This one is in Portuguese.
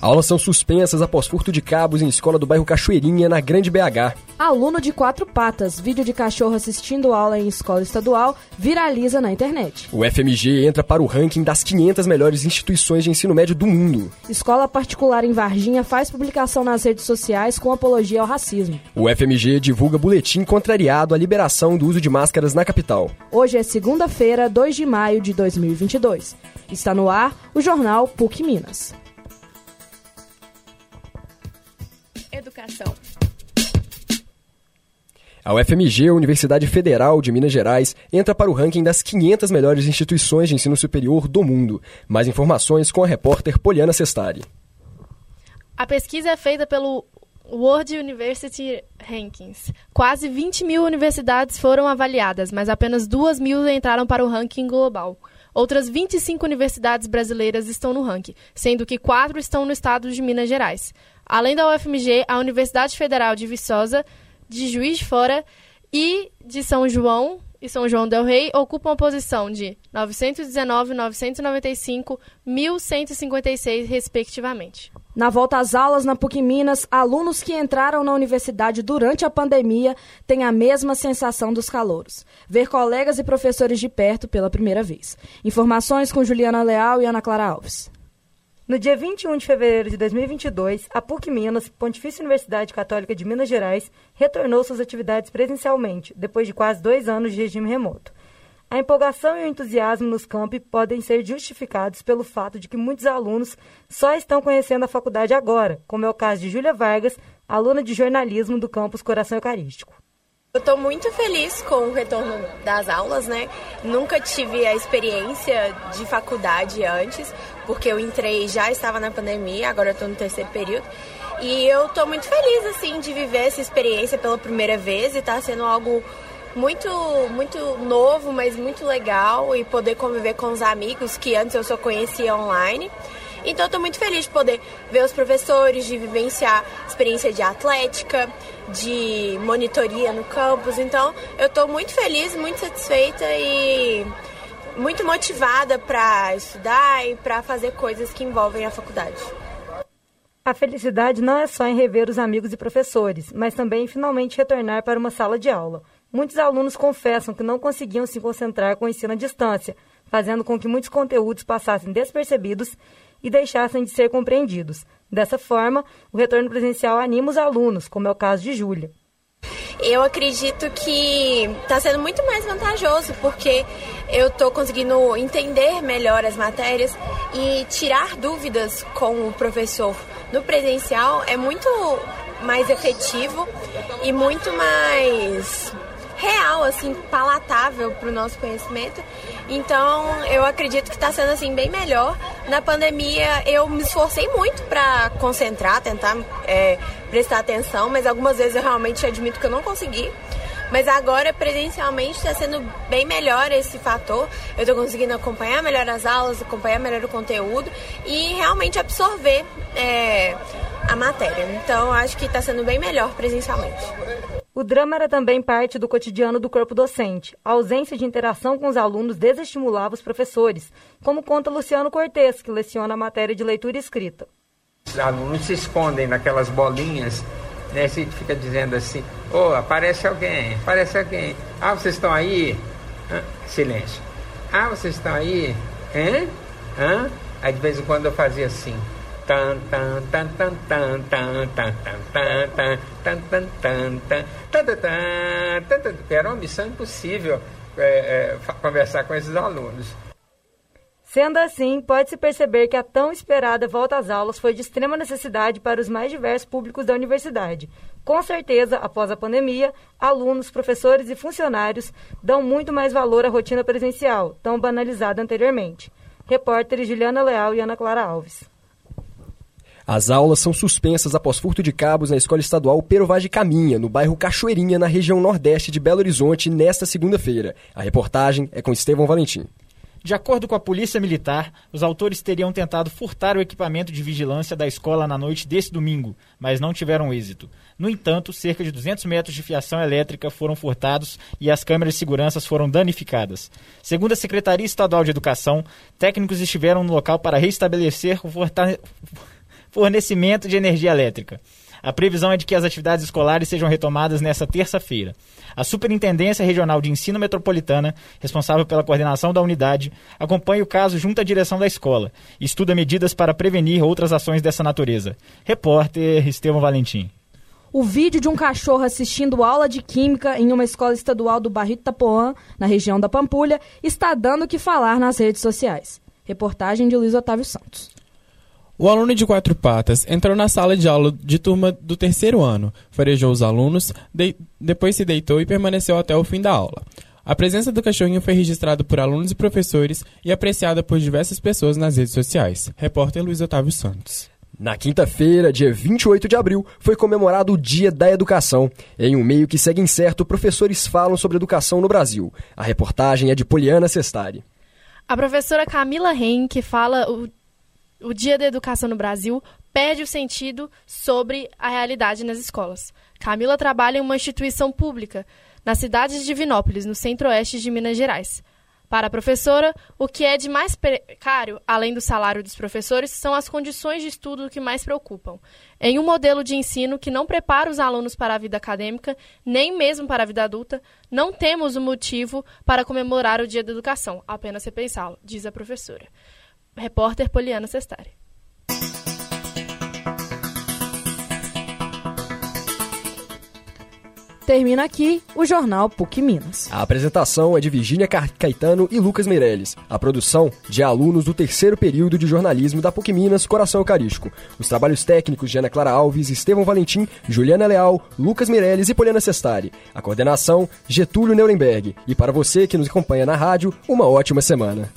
Aulas são suspensas após furto de cabos em escola do bairro Cachoeirinha, na Grande BH. Aluno de quatro patas, vídeo de cachorro assistindo aula em escola estadual, viraliza na internet. O FMG entra para o ranking das 500 melhores instituições de ensino médio do mundo. Escola particular em Varginha faz publicação nas redes sociais com apologia ao racismo. O FMG divulga boletim contrariado à liberação do uso de máscaras na capital. Hoje é segunda-feira, 2 de maio de 2022. Está no ar o jornal PUC Minas. Educação. A UFMG, Universidade Federal de Minas Gerais, entra para o ranking das 500 melhores instituições de ensino superior do mundo. Mais informações com a repórter Poliana Sestari. A pesquisa é feita pelo World University Rankings. Quase 20 mil universidades foram avaliadas, mas apenas 2 mil entraram para o ranking global. Outras 25 universidades brasileiras estão no ranking, sendo que quatro estão no estado de Minas Gerais. Além da UFMG, a Universidade Federal de Viçosa, de Juiz de Fora e de São João e São João del Rei ocupam a posição de 919, 995, 1156, respectivamente. Na volta às aulas na PUC Minas, alunos que entraram na universidade durante a pandemia têm a mesma sensação dos calouros. Ver colegas e professores de perto pela primeira vez. Informações com Juliana Leal e Ana Clara Alves. No dia 21 de fevereiro de 2022, a PUC Minas, Pontifícia Universidade Católica de Minas Gerais, retornou suas atividades presencialmente, depois de quase dois anos de regime remoto. A empolgação e o entusiasmo nos campi podem ser justificados pelo fato de que muitos alunos só estão conhecendo a faculdade agora, como é o caso de Júlia Vargas, aluna de jornalismo do campus Coração Eucarístico. Eu estou muito feliz com o retorno das aulas, né? Nunca tive a experiência de faculdade antes, porque eu entrei já estava na pandemia, agora estou no terceiro período. E eu estou muito feliz assim de viver essa experiência pela primeira vez e está sendo algo muito muito novo, mas muito legal e poder conviver com os amigos que antes eu só conhecia online. Então eu tô muito feliz de poder ver os professores, de vivenciar experiência de atlética, de monitoria no campus. Então eu tô muito feliz, muito satisfeita e muito motivada para estudar e para fazer coisas que envolvem a faculdade. A felicidade não é só em rever os amigos e professores, mas também em finalmente retornar para uma sala de aula. Muitos alunos confessam que não conseguiam se concentrar com o ensino à distância, fazendo com que muitos conteúdos passassem despercebidos e deixassem de ser compreendidos. Dessa forma, o retorno presencial anima os alunos, como é o caso de Júlia. Eu acredito que está sendo muito mais vantajoso, porque eu estou conseguindo entender melhor as matérias e tirar dúvidas com o professor no presencial é muito mais efetivo e muito mais real, assim, palatável para o nosso conhecimento. Então, eu acredito que está sendo assim bem melhor. Na pandemia, eu me esforcei muito para concentrar, tentar é, prestar atenção, mas algumas vezes eu realmente admito que eu não consegui. Mas agora, presencialmente, está sendo bem melhor esse fator. Eu estou conseguindo acompanhar melhor as aulas, acompanhar melhor o conteúdo e realmente absorver é, a matéria. Então, acho que está sendo bem melhor presencialmente. O drama era também parte do cotidiano do corpo docente. A ausência de interação com os alunos desestimulava os professores, como conta Luciano Cortes, que leciona a matéria de leitura e escrita. Os alunos se escondem naquelas bolinhas, né? Você fica dizendo assim, ô, oh, aparece alguém, aparece alguém. Ah, vocês estão aí? Silêncio. Ah, vocês estão aí? Hã? Hã? Aí de vez em quando eu fazia assim era uma missão impossível é, é, conversar com esses alunos. Sendo assim, pode-se perceber que a tão esperada volta às aulas foi de extrema necessidade para os mais diversos públicos da universidade. Com certeza, após a pandemia, alunos, professores e funcionários dão muito mais valor à rotina presencial, tão banalizada anteriormente. Repórteres Juliana Leal e Ana Clara Alves. As aulas são suspensas após furto de cabos na Escola Estadual Perovage Caminha, no bairro Cachoeirinha, na região nordeste de Belo Horizonte, nesta segunda-feira. A reportagem é com Estevão Valentim. De acordo com a Polícia Militar, os autores teriam tentado furtar o equipamento de vigilância da escola na noite desse domingo, mas não tiveram êxito. No entanto, cerca de 200 metros de fiação elétrica foram furtados e as câmeras de segurança foram danificadas. Segundo a Secretaria Estadual de Educação, técnicos estiveram no local para restabelecer o fortalecimento fornecimento de energia elétrica. A previsão é de que as atividades escolares sejam retomadas nesta terça-feira. A Superintendência Regional de Ensino Metropolitana, responsável pela coordenação da unidade, acompanha o caso junto à direção da escola e estuda medidas para prevenir outras ações dessa natureza. Repórter Estevão Valentim. O vídeo de um cachorro assistindo aula de química em uma escola estadual do Barrito Tapoã, na região da Pampulha, está dando o que falar nas redes sociais. Reportagem de Luiz Otávio Santos. O aluno de quatro patas entrou na sala de aula de turma do terceiro ano, farejou os alunos, de... depois se deitou e permaneceu até o fim da aula. A presença do cachorrinho foi registrada por alunos e professores e apreciada por diversas pessoas nas redes sociais. Repórter Luiz Otávio Santos. Na quinta-feira, dia 28 de abril, foi comemorado o Dia da Educação. Em um meio que segue incerto, professores falam sobre educação no Brasil. A reportagem é de Poliana Sestari. A professora Camila Henke fala o Dia da Educação no Brasil perde o sentido sobre a realidade nas escolas. Camila trabalha em uma instituição pública na cidade de Divinópolis, no centro-oeste de Minas Gerais. Para a professora, o que é de mais precário, além do salário dos professores, são as condições de estudo que mais preocupam. Em um modelo de ensino que não prepara os alunos para a vida acadêmica, nem mesmo para a vida adulta, não temos um motivo para comemorar o Dia da Educação, apenas repensá-lo, diz a professora. Repórter Poliana Sestari. Termina aqui o Jornal PUC Minas. A apresentação é de Virgínia Caetano e Lucas Meirelles. A produção de alunos do terceiro período de jornalismo da PUC Minas Coração Eucarístico. Os trabalhos técnicos de Ana Clara Alves, Estevão Valentim, Juliana Leal, Lucas Meirelles e Poliana Sestari. A coordenação, Getúlio Neurenberg. E para você que nos acompanha na rádio, uma ótima semana.